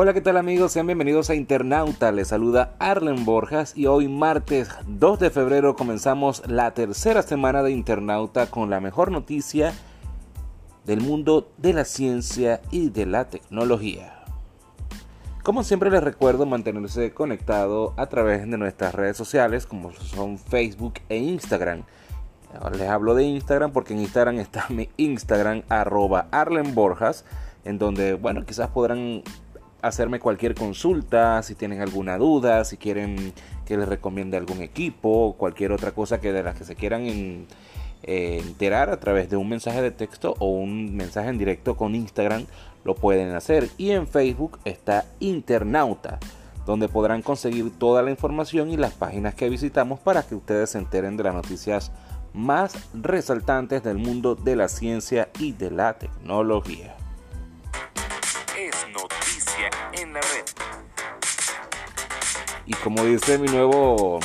Hola, ¿qué tal amigos? Sean bienvenidos a Internauta. Les saluda Arlen Borjas y hoy martes 2 de febrero comenzamos la tercera semana de Internauta con la mejor noticia del mundo de la ciencia y de la tecnología. Como siempre les recuerdo mantenerse conectado a través de nuestras redes sociales como son Facebook e Instagram. Les hablo de Instagram porque en Instagram está mi Instagram arroba Arlen Borjas en donde bueno quizás podrán hacerme cualquier consulta, si tienen alguna duda, si quieren que les recomiende algún equipo, cualquier otra cosa que de las que se quieran eh, enterar a través de un mensaje de texto o un mensaje en directo con Instagram, lo pueden hacer. Y en Facebook está Internauta, donde podrán conseguir toda la información y las páginas que visitamos para que ustedes se enteren de las noticias más resaltantes del mundo de la ciencia y de la tecnología. Y como dice mi nuevo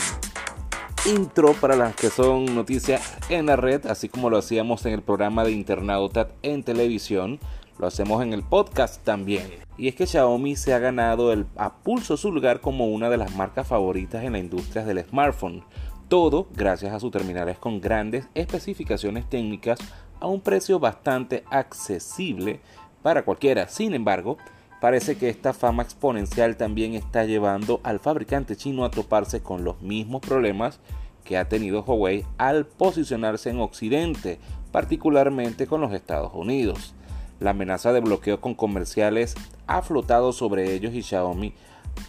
intro para las que son noticias en la red, así como lo hacíamos en el programa de Internauta en televisión, lo hacemos en el podcast también. Y es que Xiaomi se ha ganado el, a pulso su lugar como una de las marcas favoritas en la industria del smartphone. Todo gracias a sus terminales con grandes especificaciones técnicas a un precio bastante accesible para cualquiera. Sin embargo, Parece que esta fama exponencial también está llevando al fabricante chino a toparse con los mismos problemas que ha tenido Huawei al posicionarse en Occidente, particularmente con los Estados Unidos. La amenaza de bloqueo con comerciales ha flotado sobre ellos y Xiaomi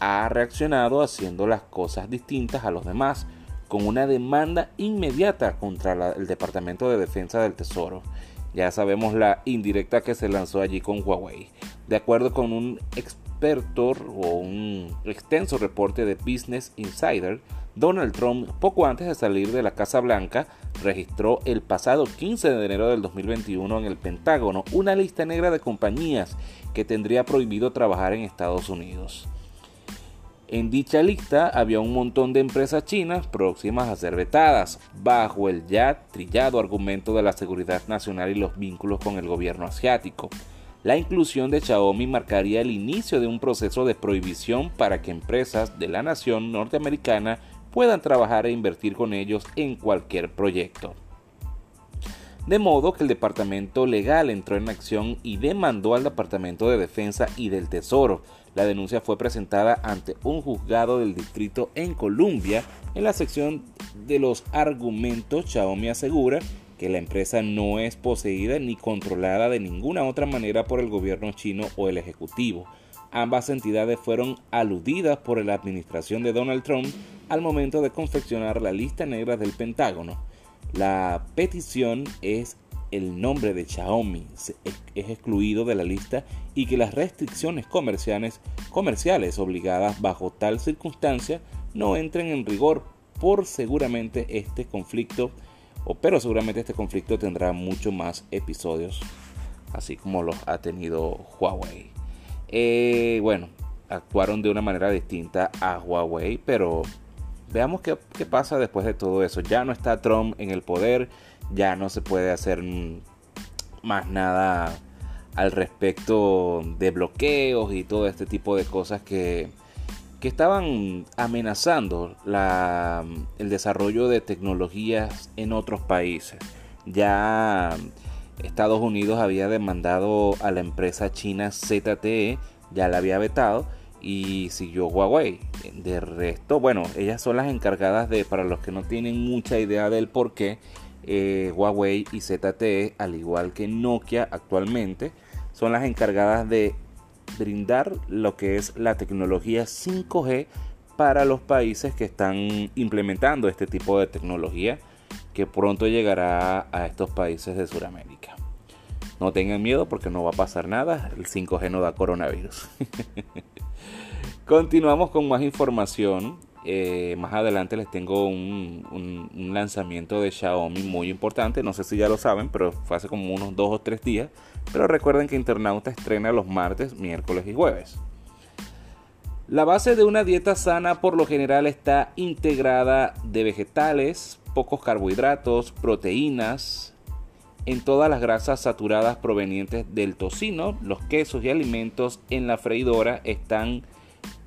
ha reaccionado haciendo las cosas distintas a los demás, con una demanda inmediata contra el Departamento de Defensa del Tesoro. Ya sabemos la indirecta que se lanzó allí con Huawei. De acuerdo con un experto o un extenso reporte de Business Insider, Donald Trump, poco antes de salir de la Casa Blanca, registró el pasado 15 de enero del 2021 en el Pentágono una lista negra de compañías que tendría prohibido trabajar en Estados Unidos. En dicha lista había un montón de empresas chinas próximas a ser vetadas, bajo el ya trillado argumento de la seguridad nacional y los vínculos con el gobierno asiático. La inclusión de Xiaomi marcaría el inicio de un proceso de prohibición para que empresas de la nación norteamericana puedan trabajar e invertir con ellos en cualquier proyecto. De modo que el Departamento Legal entró en acción y demandó al Departamento de Defensa y del Tesoro. La denuncia fue presentada ante un juzgado del distrito en Columbia. En la sección de los argumentos, Xiaomi asegura que la empresa no es poseída ni controlada de ninguna otra manera por el gobierno chino o el ejecutivo. Ambas entidades fueron aludidas por la administración de Donald Trump al momento de confeccionar la lista negra del Pentágono. La petición es el nombre de Xiaomi es excluido de la lista y que las restricciones comerciales, comerciales obligadas bajo tal circunstancia no entren en rigor por seguramente este conflicto pero seguramente este conflicto tendrá mucho más episodios, así como los ha tenido Huawei. Eh, bueno, actuaron de una manera distinta a Huawei, pero veamos qué, qué, pasa después de todo eso. Ya no está Trump en el poder, ya no se puede hacer más nada al respecto de bloqueos y todo este tipo de cosas que que estaban amenazando el desarrollo de tecnologías en otros países. Ya Estados Unidos había demandado a la empresa china ZTE, ya la había vetado y siguió Huawei. De resto, bueno, ellas son las encargadas de, para los que no tienen mucha idea del por qué, eh, Huawei y ZTE, al igual que Nokia actualmente, son las encargadas de brindar lo que es la tecnología 5G para los países que están implementando este tipo de tecnología que pronto llegará a estos países de Sudamérica. No tengan miedo porque no va a pasar nada, el 5G no da coronavirus. Continuamos con más información. Eh, más adelante les tengo un, lanzamiento de Xiaomi muy importante. No sé si ya lo saben, pero fue hace como unos dos o tres días. Pero recuerden que Internauta estrena los martes, miércoles y jueves. La base de una dieta sana por lo general está integrada de vegetales, pocos carbohidratos, proteínas en todas las grasas saturadas provenientes del tocino, los quesos y alimentos en la freidora están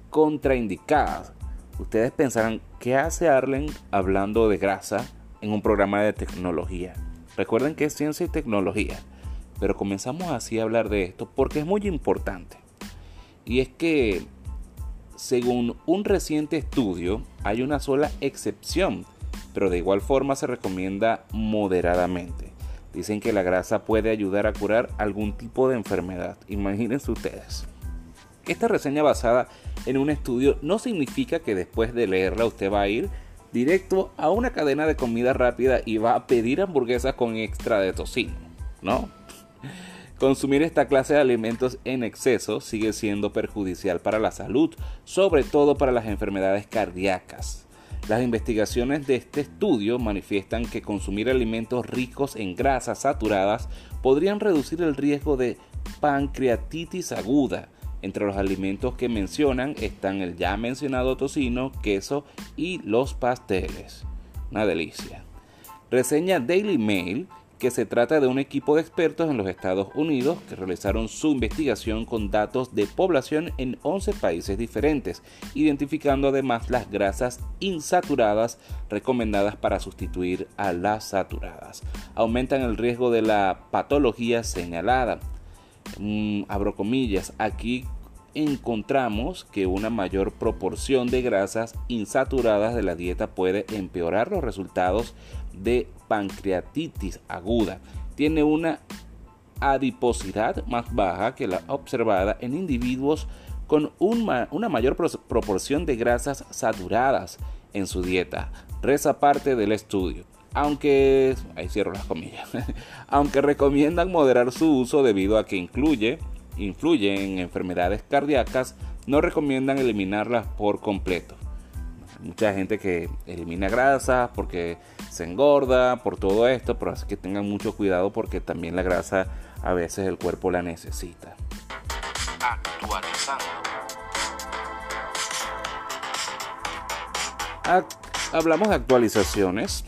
contraindicadas. Ustedes pensarán, ¿qué hace Arlen hablando de grasa en un programa de tecnología? Recuerden que es ciencia y tecnología, pero comenzamos así a hablar de esto porque es muy importante. Y es que, según un reciente estudio, hay una sola excepción, pero de igual forma se recomienda moderadamente. Dicen que la grasa puede ayudar a curar algún tipo de enfermedad. Imagínense ustedes. Esta reseña basada en un estudio no significa que después de leerla usted va a ir directo a una cadena de comida rápida y va a pedir hamburguesas con extra de tocino, ¿no? Consumir esta clase de alimentos en exceso sigue siendo perjudicial para la salud, sobre todo para las enfermedades cardíacas. Las investigaciones de este estudio manifiestan que consumir alimentos ricos en grasas saturadas podrían reducir el riesgo de pancreatitis aguda. Entre los alimentos que mencionan están el ya mencionado tocino, queso y los pasteles. Una delicia. Reseña Daily Mail que se trata de un equipo de expertos en los Estados Unidos que realizaron su investigación con datos de población en 11 países diferentes, identificando además las grasas insaturadas recomendadas para sustituir a las saturadas. Aumentan el riesgo de la patología señalada. Mm, abro comillas, aquí encontramos que una mayor proporción de grasas insaturadas de la dieta puede empeorar los resultados de pancreatitis aguda. Tiene una adiposidad más baja que la observada en individuos con una mayor proporción de grasas saturadas en su dieta. Reza parte del estudio. Aunque, ahí cierro las comillas, aunque recomiendan moderar su uso debido a que incluye, influye en enfermedades cardíacas, no recomiendan eliminarlas por completo. Mucha gente que elimina grasa porque se engorda, por todo esto, pero así que tengan mucho cuidado porque también la grasa a veces el cuerpo la necesita. Hablamos de actualizaciones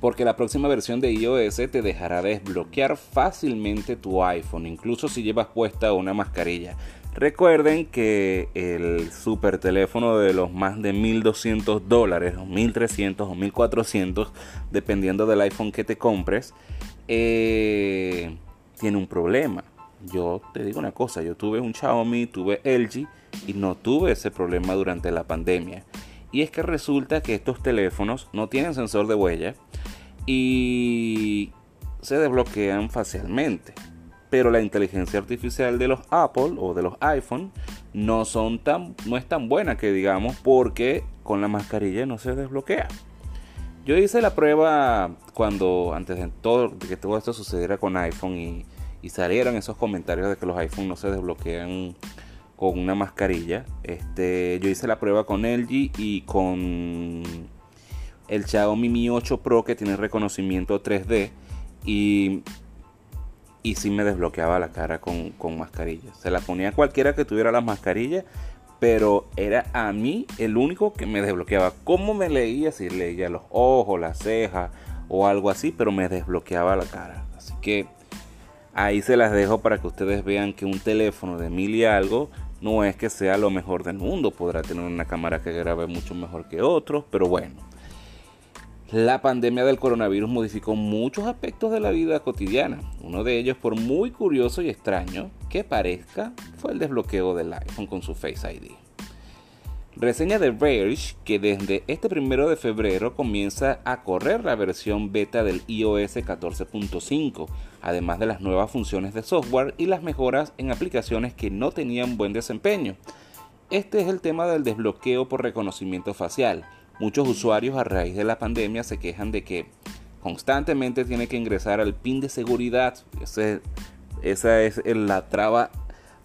porque la próxima versión de iOS te dejará desbloquear fácilmente tu iPhone, incluso si llevas puesta una mascarilla. Recuerden que el super teléfono de los más de 1200 dólares, o 1300 o 1400, dependiendo del iPhone que te compres, eh, tiene un problema. Yo te digo una cosa, yo tuve un Xiaomi, tuve LG y no tuve ese problema durante la pandemia. Y es que resulta que estos teléfonos no tienen sensor de huella y se desbloquean facialmente pero la inteligencia artificial de los Apple o de los iPhone no son tan no es tan buena que digamos porque con la mascarilla no se desbloquea. Yo hice la prueba cuando antes de que todo esto sucediera con iPhone y, y salieran esos comentarios de que los iPhone no se desbloquean con una mascarilla. Este, yo hice la prueba con LG y con el Xiaomi Mi 8 Pro que tiene reconocimiento 3D y y sí me desbloqueaba la cara con, mascarilla. Se la ponía cualquiera que tuviera la mascarilla, pero era a mí el único que me desbloqueaba. ¿Cómo me leía? Si leía los ojos, las cejas o algo así, pero me desbloqueaba la cara. Así que ahí se las dejo para que ustedes vean que un teléfono de mil y algo no es que sea lo mejor del mundo. Podrá tener una cámara que grabe mucho mejor que otros, pero bueno. La pandemia del coronavirus modificó muchos aspectos de la vida cotidiana. Uno de ellos, por muy curioso y extraño que parezca, fue el desbloqueo del iPhone con su Face ID. Reseña de Verge que desde este primero de febrero comienza a correr la versión beta del iOS 14.5, además de las nuevas funciones de software y las mejoras en aplicaciones que no tenían buen desempeño. Este es el tema del desbloqueo por reconocimiento facial Muchos usuarios a raíz de la pandemia se quejan de que constantemente tiene que ingresar al PIN de seguridad. esa es la traba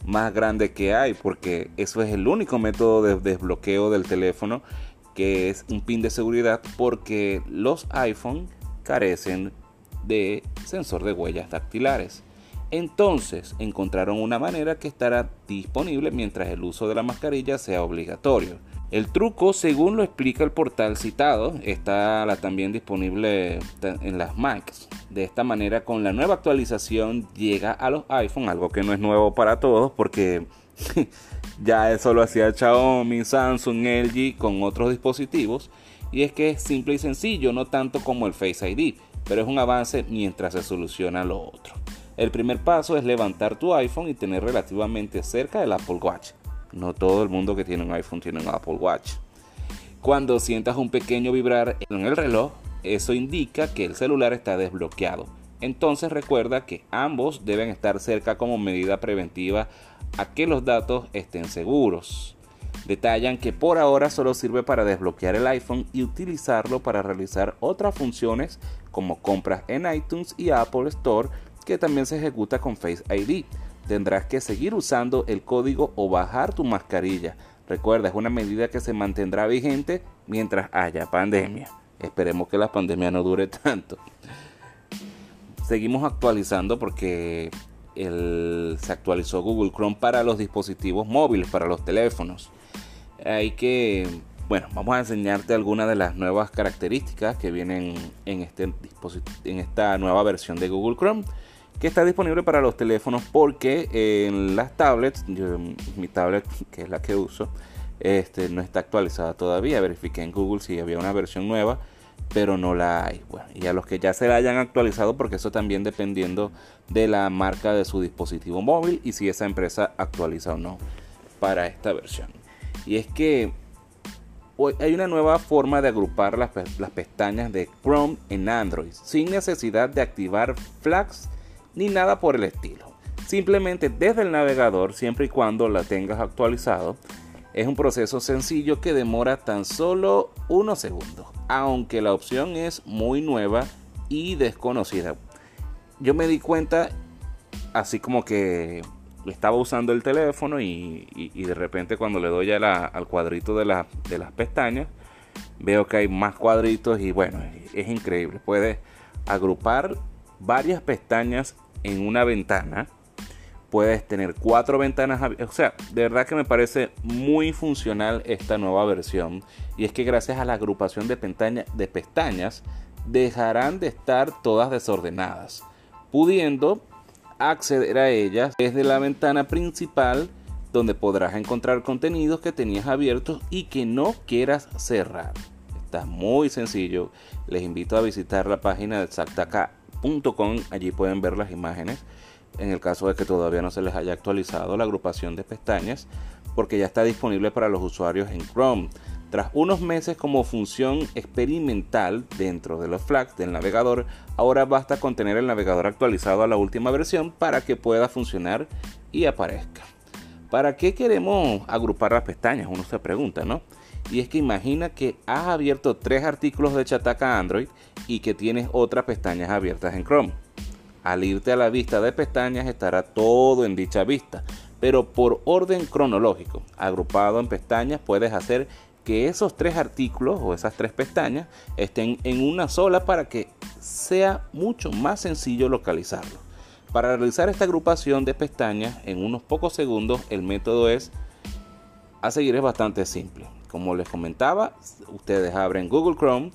más grande que hay porque eso es el único método de desbloqueo del teléfono que es un pin de seguridad porque los iPhone carecen de sensor de huellas dactilares. Entonces encontraron una manera que estará disponible mientras el uso de la mascarilla sea obligatorio. El truco, según lo explica el portal citado, está también disponible en las Macs. De esta manera, con la nueva actualización llega a los iPhone, algo que no es nuevo para todos porque ya eso lo hacía Xiaomi, Samsung, LG con otros dispositivos. Y es que es simple y sencillo, no tanto como el Face ID, pero es un avance mientras se soluciona lo otro. El primer paso es levantar tu iPhone y tener relativamente cerca del Apple Watch no todo el mundo que tiene un iPhone tiene un Apple Watch. Cuando sientas un pequeño vibrar en el reloj, eso indica que el celular está desbloqueado. Entonces recuerda que ambos deben estar cerca como medida preventiva a que los datos estén seguros. Detallan que por ahora solo sirve para desbloquear el iPhone y utilizarlo para realizar otras funciones como compras en iTunes y Apple Store que también se ejecuta con Face ID tendrás que seguir usando el código o bajar tu mascarilla. Recuerda, es una medida que se mantendrá vigente mientras haya pandemia. Esperemos que la pandemia no dure tanto. Seguimos actualizando porque se actualizó Google Chrome para los dispositivos móviles, para los teléfonos. Hay que, bueno, vamos a enseñarte algunas de las nuevas características que vienen en, este en esta nueva versión de Google Chrome que está disponible para los teléfonos porque en las tablets, mi tablet que es la que uso, este, no está actualizada todavía. Verifiqué en Google si había una versión nueva, pero no la hay. Bueno, y a los que ya se la hayan actualizado, porque eso también dependiendo de la marca de su dispositivo móvil y si esa empresa actualiza o no para esta versión. Y es que hay una nueva forma de agrupar las pestañas de Chrome en Android sin necesidad de activar flags ni nada por el estilo. Simplemente desde el navegador, siempre y cuando la tengas actualizado, es un proceso sencillo que demora tan solo unos segundos, aunque la opción es muy nueva y desconocida. Yo me di cuenta, así como que estaba usando el teléfono y, de repente cuando le doy al cuadrito de, las pestañas, veo que hay más cuadritos y bueno, es increíble. Puedes agrupar varias pestañas en una ventana. Puedes tener cuatro ventanas. O sea, de verdad que me parece muy funcional esta nueva versión. Y es que gracias a la agrupación de, de pestañas dejarán de estar todas desordenadas, pudiendo acceder a ellas desde la ventana principal donde podrás encontrar contenidos que tenías abiertos y que no quieras cerrar. Está muy sencillo. Les invito a visitar la página de Allí pueden ver las imágenes en el caso de que todavía no se les haya actualizado la agrupación de pestañas porque ya está disponible para los usuarios en Chrome. Tras unos meses como función experimental dentro de los flags del navegador, ahora basta con tener el navegador actualizado a la última versión para que pueda funcionar y aparezca. ¿Para qué queremos agrupar las pestañas? Uno se pregunta, ¿no? Y es que imagina que has abierto tres artículos de Chataca Android y que tienes otras pestañas abiertas en Chrome. Al irte a la vista de pestañas estará todo en dicha vista, pero por orden cronológico, agrupado en pestañas, puedes hacer que esos tres artículos o esas tres pestañas estén en una sola para que sea mucho más sencillo localizarlo. Para realizar esta agrupación de pestañas en unos pocos segundos, el método es a seguir es bastante simple. Como les comentaba, ustedes abren Google Chrome,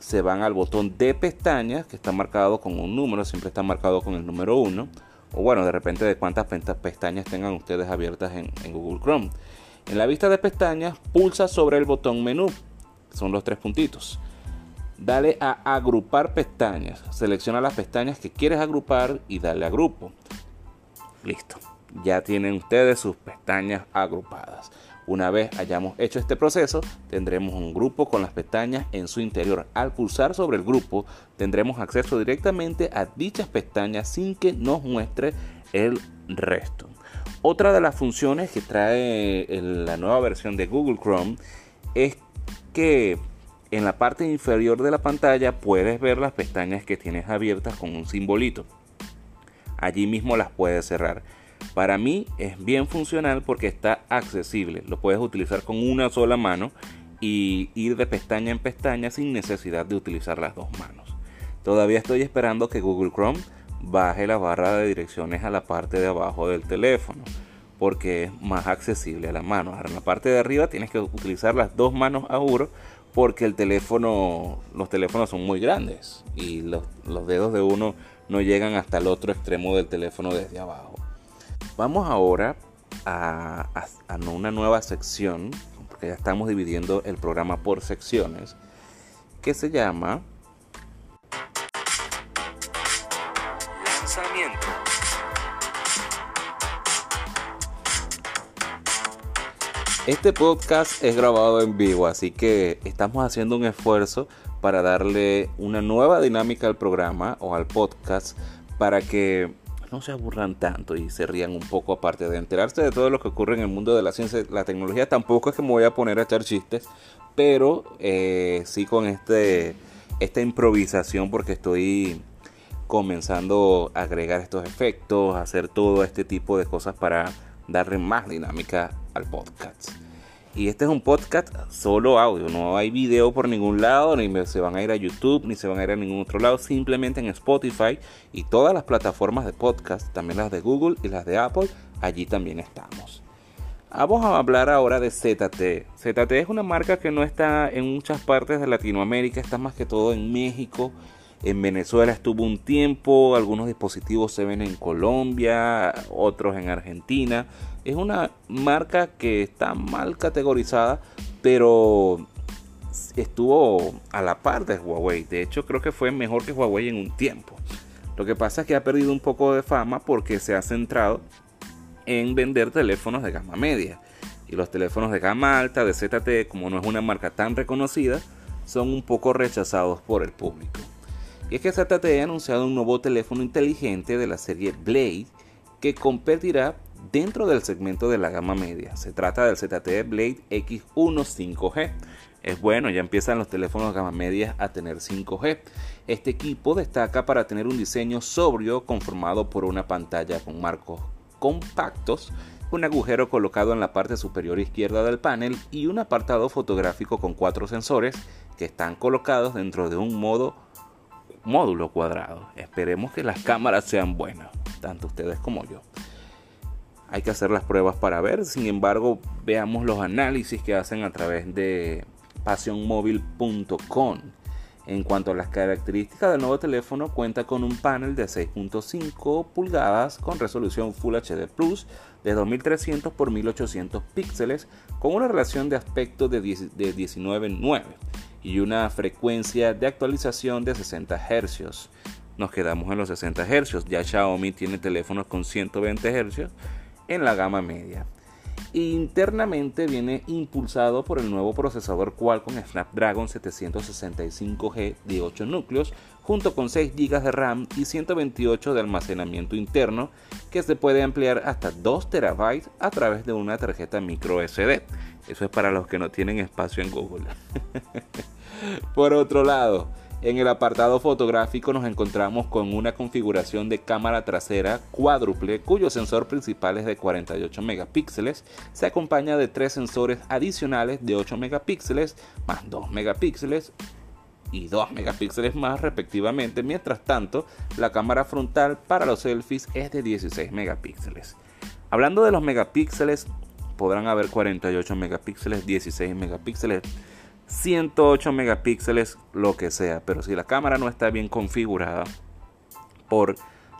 se van al botón de pestañas que está marcado con un número, siempre está marcado con el número 1. O bueno, de repente de cuántas pestañas tengan ustedes abiertas en, en Google Chrome. En la vista de pestañas, pulsa sobre el botón menú, son los tres puntitos. Dale a agrupar pestañas. Selecciona las pestañas que quieres agrupar y dale a grupo. Listo. Ya tienen ustedes sus pestañas agrupadas. Una vez hayamos hecho este proceso, tendremos un grupo con las pestañas en su interior. Al pulsar sobre el grupo, tendremos acceso directamente a dichas pestañas sin que nos muestre el resto. Otra de las funciones que trae la nueva versión de Google Chrome es que en la parte inferior de la pantalla puedes ver las pestañas que tienes abiertas con un simbolito. Allí mismo las puedes cerrar. Para mí es bien funcional porque está accesible. Lo puedes utilizar con una sola mano y ir de pestaña en pestaña sin necesidad de utilizar las dos manos. Todavía estoy esperando que Google Chrome baje la barra de direcciones a la parte de abajo del teléfono. porque es más accesible a la mano. Ahora en la parte de arriba tienes que utilizar las dos manos a juro porque los teléfonos son muy grandes y los, dedos de uno no llegan hasta el otro extremo del teléfono desde abajo. Vamos ahora a, a, una nueva sección, porque ya estamos dividiendo el programa por secciones, que se llama lanzamiento. Este podcast es grabado en vivo, así que estamos haciendo un esfuerzo para darle una nueva dinámica al programa o al podcast para que no se aburran tanto y se rían un poco aparte de enterarse de todo lo que ocurre en el mundo de la ciencia la tecnología. Tampoco es que me voy a poner a echar chistes, pero eh, sí con este, esta improvisación porque estoy comenzando a agregar estos efectos, a hacer todo este tipo de cosas para darle más dinámica al podcast. Y este es un podcast solo audio, no hay video por ningún lado, ni se van a ir a YouTube, ni se van a ir a ningún otro lado, simplemente en Spotify y todas las plataformas de podcast, también las de Google y las de Apple, allí también estamos. Vamos a hablar ahora de ZT. ZT es una marca que no está en muchas partes de Latinoamérica, está más que todo en México, en Venezuela estuvo un tiempo, algunos dispositivos se ven en Colombia, otros en Argentina. Es una marca que está mal categorizada, pero estuvo a la par de Huawei. De hecho, creo que fue mejor que Huawei en un tiempo. Lo que pasa es que ha perdido un poco de fama porque se ha centrado en vender teléfonos de gama media. Y los teléfonos de gama alta, de ZTE, como no es una marca tan reconocida, son un poco rechazados por el público. Y es que ZTE ha anunciado un nuevo teléfono inteligente de la serie Blade que competirá dentro del segmento de la gama media. Se trata del ZTE Blade X1 5G. Es bueno, ya empiezan los teléfonos gama media a tener 5G. Este equipo destaca para tener un diseño sobrio conformado por una pantalla con marcos compactos, un agujero colocado en la parte superior izquierda del panel y un apartado fotográfico con cuatro sensores que están colocados dentro de un modo módulo cuadrado. Esperemos que las cámaras sean buenas, tanto ustedes como yo. Hay que hacer las pruebas para ver, sin embargo, veamos los análisis que hacen a través de pasionmóvil.com. En cuanto a las características del nuevo teléfono, cuenta con un panel de 6.5 pulgadas con resolución Full HD Plus de 2300 x 1800 píxeles con una relación de aspecto de 19.9 y una frecuencia de actualización de 60 Hz. Nos quedamos en los 60 Hz. Ya Xiaomi tiene teléfonos con 120 Hz en la gama media. Internamente viene impulsado por el nuevo procesador Qualcomm Snapdragon 765G de 8 núcleos, junto con 6 GB de RAM y 128 de almacenamiento interno, que se puede ampliar hasta 2 TB a través de una tarjeta micro SD. Eso es para los que no tienen espacio en Google. por otro lado, en el apartado fotográfico nos encontramos con una configuración de cámara trasera cuádruple cuyo sensor principal es de 48 megapíxeles, se acompaña de tres sensores adicionales de 8 megapíxeles más 2 megapíxeles y 2 megapíxeles más respectivamente, mientras tanto la cámara frontal para los selfies es de 16 megapíxeles. Hablando de los megapíxeles, podrán haber 48 megapíxeles, 16 megapíxeles, 108 megapíxeles, lo que sea. Pero si la cámara no está bien configurada por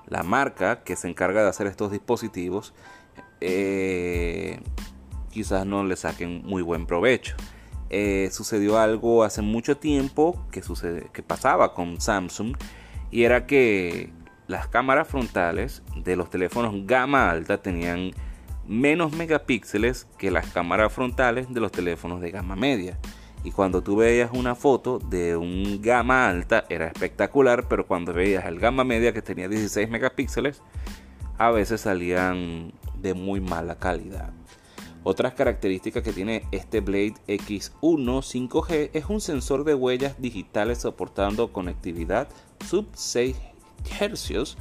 la marca que se encarga de hacer estos dispositivos, eh, quizás no le saquen muy buen provecho. Eh, sucedió algo hace mucho tiempo que, sucede, que pasaba con Samsung y era que las cámaras frontales de los teléfonos gama alta tenían menos megapíxeles que las cámaras frontales de los teléfonos de gama media. Y cuando tú veías una foto de un gama alta era espectacular, pero cuando veías el gama media que tenía 16 megapíxeles, a veces salían de muy mala calidad. Otras características que tiene este Blade X1 5G es un sensor de huellas digitales soportando conectividad sub 6 Hz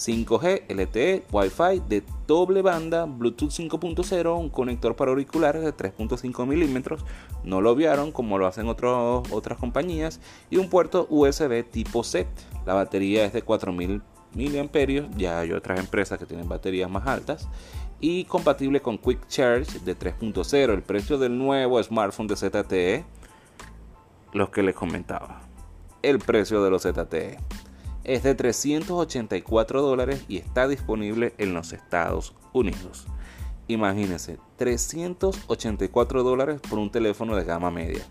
5G, LTE, Wi-Fi de doble banda, Bluetooth 5.0, un conector para auriculares de 3.5 milímetros, no lo vieron como lo hacen otras compañías, y un puerto USB tipo C. La batería es de 4000 mAh, ya hay otras empresas que tienen baterías más altas, y compatible con Quick Charge de 3.0. El precio del nuevo smartphone de ZTE, los que les comentaba. El precio de los ZTE es de 384 dólares y está disponible en los Estados Unidos. Imagínense, 384 dólares por un teléfono de gama media.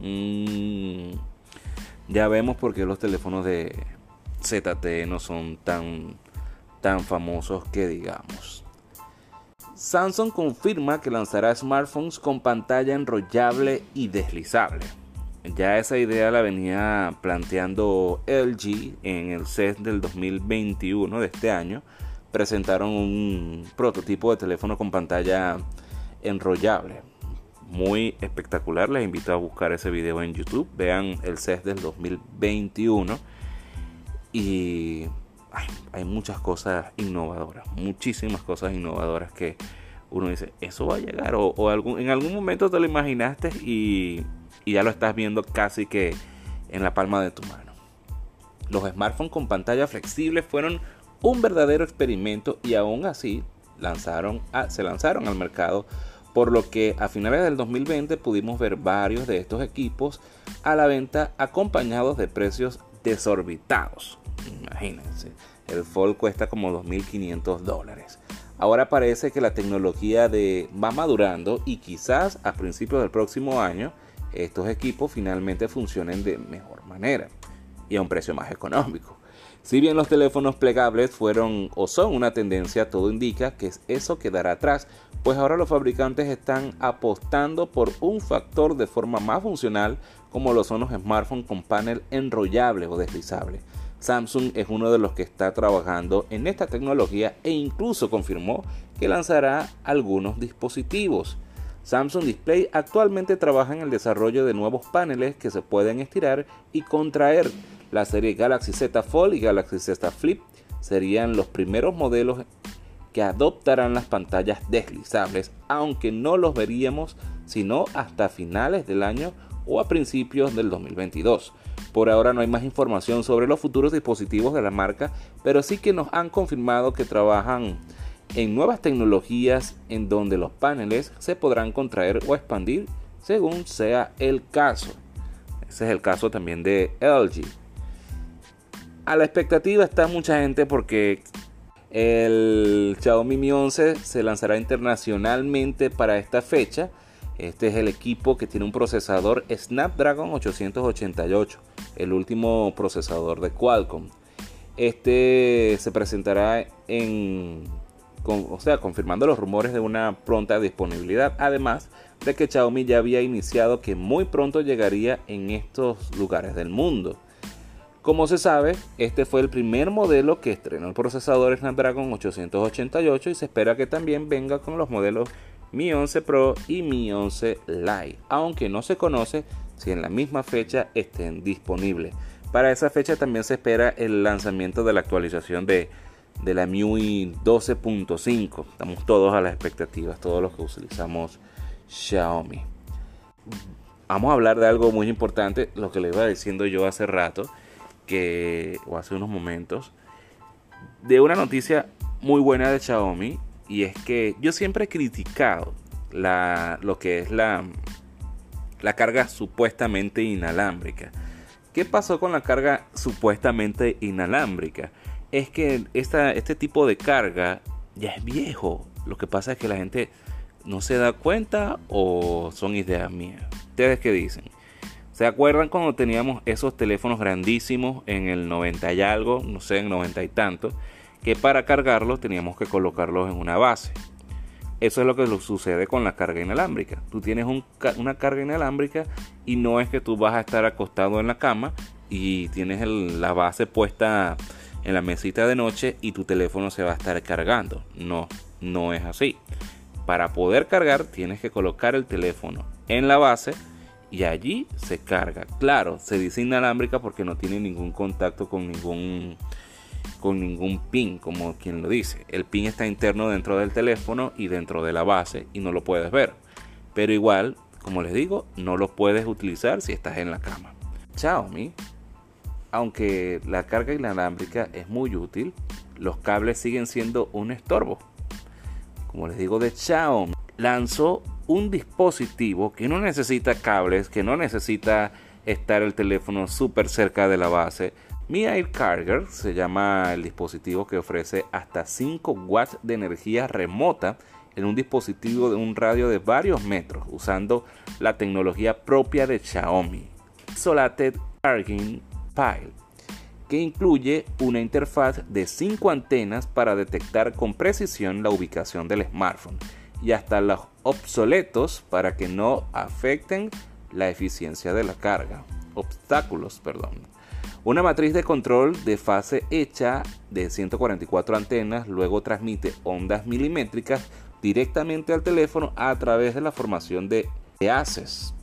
Mm, ya vemos por qué los teléfonos de ZTE no son tan, tan famosos que digamos. Samsung confirma que lanzará smartphones con pantalla enrollable y deslizable. Ya esa idea la venía planteando LG en el CES del 2021 de este año. Presentaron un prototipo de teléfono con pantalla enrollable. Muy espectacular. Les invito a buscar ese video en YouTube. Vean el CES del 2021. Y hay, muchas cosas innovadoras. Muchísimas cosas innovadoras que uno dice, eso va a llegar. O, en algún momento te lo imaginaste y y ya lo estás viendo casi que en la palma de tu mano. Los smartphones con pantalla flexible fueron un verdadero experimento y aún así lanzaron se lanzaron al mercado, por lo que a finales del 2020 pudimos ver varios de estos equipos a la venta acompañados de precios desorbitados. Imagínense, el Fold cuesta como 2.500 dólares. Ahora parece que la tecnología de va madurando y quizás a principios del próximo año estos equipos finalmente funcionen de mejor manera y a un precio más económico. Si bien los teléfonos plegables fueron o son una tendencia, todo indica que eso quedará atrás, pues ahora los fabricantes están apostando por un factor de forma más funcional como lo son los smartphones con panel enrollable o deslizable. Samsung es uno de los que está trabajando en esta tecnología e incluso confirmó que lanzará algunos dispositivos. Samsung Display actualmente trabaja en el desarrollo de nuevos paneles que se pueden estirar y contraer. La serie Galaxy Z Fold y Galaxy Z Flip serían los primeros modelos que adoptarán las pantallas deslizables, aunque no los veríamos sino hasta finales del año o a principios del 2022. Por ahora no hay más información sobre los futuros dispositivos de la marca, pero sí que nos han confirmado que trabajan en nuevas tecnologías en donde los paneles se podrán contraer o expandir según sea el caso. Ese es el caso también de LG. A la expectativa está mucha gente porque el Xiaomi Mi 11 se lanzará internacionalmente para esta fecha. Este es el equipo que tiene un procesador Snapdragon 888, el último procesador de Qualcomm. Este se presentará en o sea, confirmando los rumores de una pronta disponibilidad, además de que Xiaomi ya había iniciado que muy pronto llegaría en estos lugares del mundo. Como se sabe, este fue el primer modelo que estrenó el procesador Snapdragon 888 y se espera que también venga con los modelos Mi 11 Pro y Mi 11 Lite, aunque no se conoce si en la misma fecha estén disponibles. Para esa fecha también se espera el lanzamiento de la actualización de de la MIUI 12.5. Estamos todos a las expectativas, todos los que utilizamos Xiaomi. Vamos a hablar de algo muy importante, lo que le iba diciendo yo hace rato, que, o hace unos momentos, de una noticia muy buena de Xiaomi, y es que yo siempre he criticado la, lo que es la, la carga supuestamente inalámbrica. ¿Qué pasó con la carga supuestamente inalámbrica? Es que este tipo de carga ya es viejo. Lo que pasa es que la gente no se da cuenta o son ideas mías. ¿Ustedes qué dicen? ¿Se acuerdan cuando teníamos esos teléfonos grandísimos en el 90 y algo, no sé, en 90 y tanto, que para cargarlos teníamos que colocarlos en una base? Eso es lo que sucede con la carga inalámbrica. Tú tienes una carga inalámbrica y no es que tú vas a estar acostado en la cama y tienes la base puesta en la mesita de noche y tu teléfono se va a estar cargando. No, no es así. Para poder cargar tienes que colocar el teléfono en la base y allí se carga. Claro, se dice inalámbrica porque no tiene ningún contacto con ningún con ningún pin, como quien lo dice. El pin está interno dentro del teléfono y dentro de la base y no lo puedes ver. Pero igual, como les digo, no lo puedes utilizar si estás en la cama. Xiaomi aunque la carga inalámbrica es muy útil, los cables siguen siendo un estorbo. como les digo, de Xiaomi, lanzó un dispositivo que no necesita cables, que no necesita estar el teléfono súper cerca de la base. Mi Air Carger se llama el dispositivo que ofrece hasta 5 watts de energía remota en un dispositivo de un radio de varios metros usando la tecnología propia de Xiaomi, Solated Charging Que incluye una interfaz de 5 antenas para detectar con precisión la ubicación del smartphone y hasta los obsoletos para que no afecten la eficiencia de la carga. Obstáculos, perdón. Una matriz de control de fase hecha de 144 antenas luego transmite ondas milimétricas directamente al teléfono a través de la formación de haces.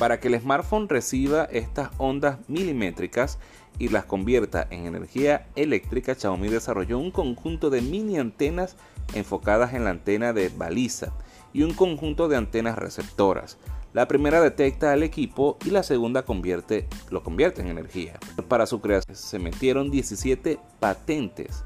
Para que el smartphone reciba estas ondas milimétricas y las convierta en energía eléctrica, Xiaomi desarrolló un conjunto de mini antenas enfocadas en la antena de baliza y un conjunto de antenas receptoras. La primera detecta al equipo y la segunda lo convierte en energía. Para su creación se metieron 17 patentes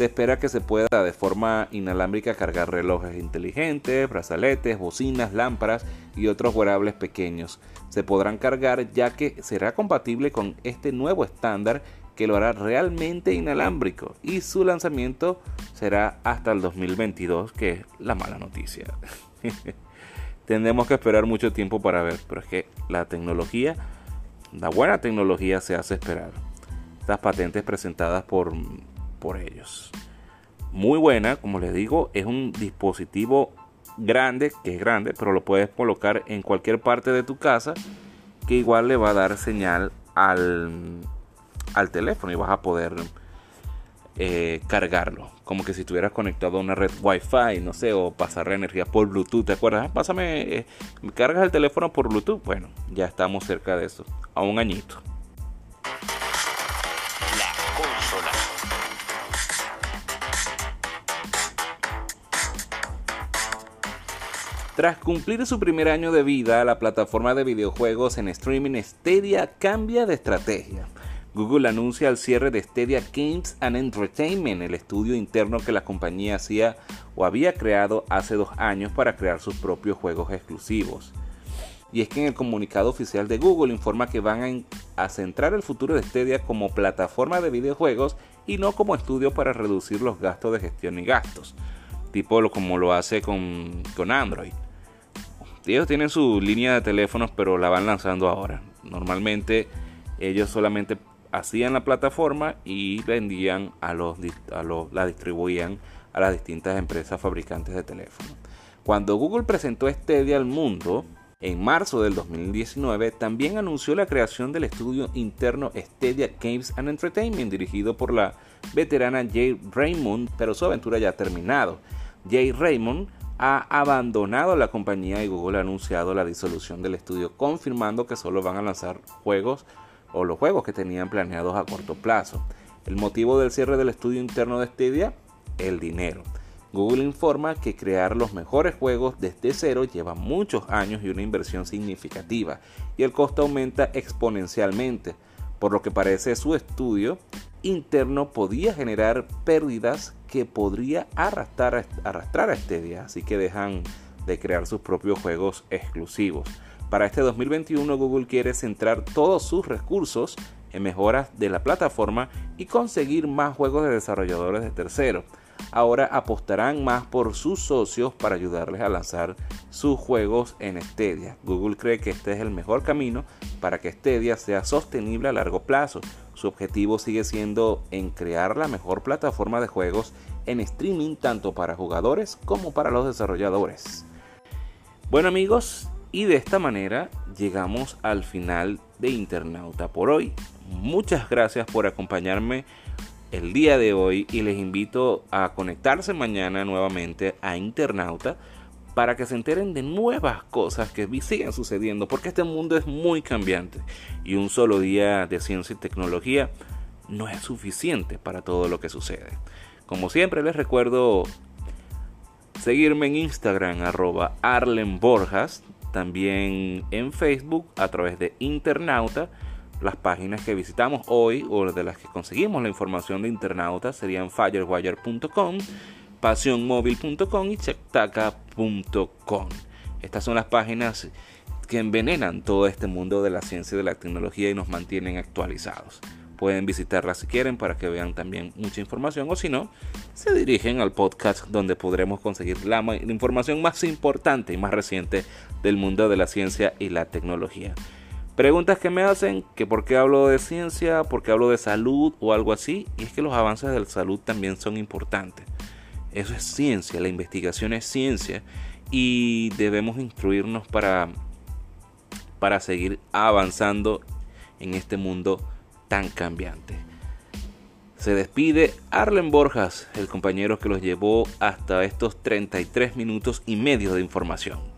se espera que se pueda de forma inalámbrica cargar relojes inteligentes, brazaletes, bocinas, lámparas y otros wearables pequeños. Se podrán cargar ya que será compatible con este nuevo estándar que lo hará realmente inalámbrico y su lanzamiento será hasta el 2022, que es la mala noticia. Tendremos que esperar mucho tiempo para ver, pero es que la tecnología, la buena tecnología se hace esperar. Estas patentes presentadas por por ellos. Muy buena, como les digo, es un dispositivo grande, que es grande, pero lo puedes colocar en cualquier parte de tu casa, que igual le va a dar señal al, al teléfono y vas a poder eh, cargarlo. Como que si estuvieras conectado a una red Wi-Fi, no sé, o pasar energía por Bluetooth. ¿Te acuerdas? Ah, pásame, eh, ¿me cargas el teléfono por Bluetooth? Bueno, ya estamos cerca de eso. A un añito. Tras cumplir su primer año de vida, la plataforma de videojuegos en streaming Stadia cambia de estrategia. Google anuncia el cierre de Stadia Games and Entertainment, el estudio interno que la compañía hacía o había creado hace dos años para crear sus propios juegos exclusivos. Y es que en el comunicado oficial de Google informa que van a, centrar el futuro de Stadia como plataforma de videojuegos y no como estudio para reducir los gastos de gestión y gastos, tipo como lo hace con, con Android ellos tienen su línea de teléfonos, pero la van lanzando ahora. Normalmente ellos solamente hacían la plataforma y vendían a los, a los, la distribuían a las distintas empresas fabricantes de teléfonos. Cuando Google presentó Stadia al mundo en marzo del 2019, también anunció la creación del estudio interno Stadia Games and Entertainment dirigido por la veterana Jay Raymond, pero su aventura ya ha terminado. Jay Raymond ha abandonado la compañía y Google ha anunciado la disolución del estudio, confirmando que solo van a lanzar juegos o los juegos que tenían planeados a corto plazo. El motivo del cierre del estudio interno de Stadia, el dinero. Google informa que crear los mejores juegos desde cero lleva muchos años y una inversión significativa, y el costo aumenta exponencialmente, por lo que parece su estudio interno podía generar pérdidas que podría arrastrar, arrastrar a Stadia, así que dejan de crear sus propios juegos exclusivos. Para este 2021 Google quiere centrar todos sus recursos en mejoras de la plataforma y conseguir más juegos de desarrolladores de terceros ahora apostarán más por sus socios para ayudarles a lanzar sus juegos en Stadia. Google cree que este es el mejor camino para que Stadia sea sostenible a largo plazo. Su objetivo sigue siendo en crear la mejor plataforma de juegos en streaming tanto para jugadores como para los desarrolladores. Bueno amigos, y de esta manera llegamos al final de Internauta por hoy. Muchas gracias por acompañarme el día de hoy y les invito a conectarse mañana nuevamente a Internauta para que se enteren de nuevas cosas que siguen sucediendo, porque este mundo es muy cambiante y un solo día de ciencia y tecnología no es suficiente para todo lo que sucede. Como siempre les recuerdo seguirme en Instagram arroba Arlen también en Facebook a través de Internauta las páginas que visitamos hoy o de las que conseguimos la información de internautas serían firewire.com, pasionmóvil.com y chectaca.com. Estas son las páginas que envenenan todo este mundo de la ciencia y de la tecnología y nos mantienen actualizados. Pueden visitarlas si quieren para que vean también mucha información o si no, se dirigen al podcast donde podremos conseguir la, información más importante y más reciente del mundo de la ciencia y la tecnología. Preguntas que me hacen, que por qué hablo de ciencia, por qué hablo de salud o algo así, y es que los avances de la salud también son importantes. Eso es ciencia, la investigación es ciencia y debemos instruirnos para, para seguir avanzando en este mundo tan cambiante. Se despide Arlen Borjas, el compañero que los llevó hasta estos 33 minutos y medio de información.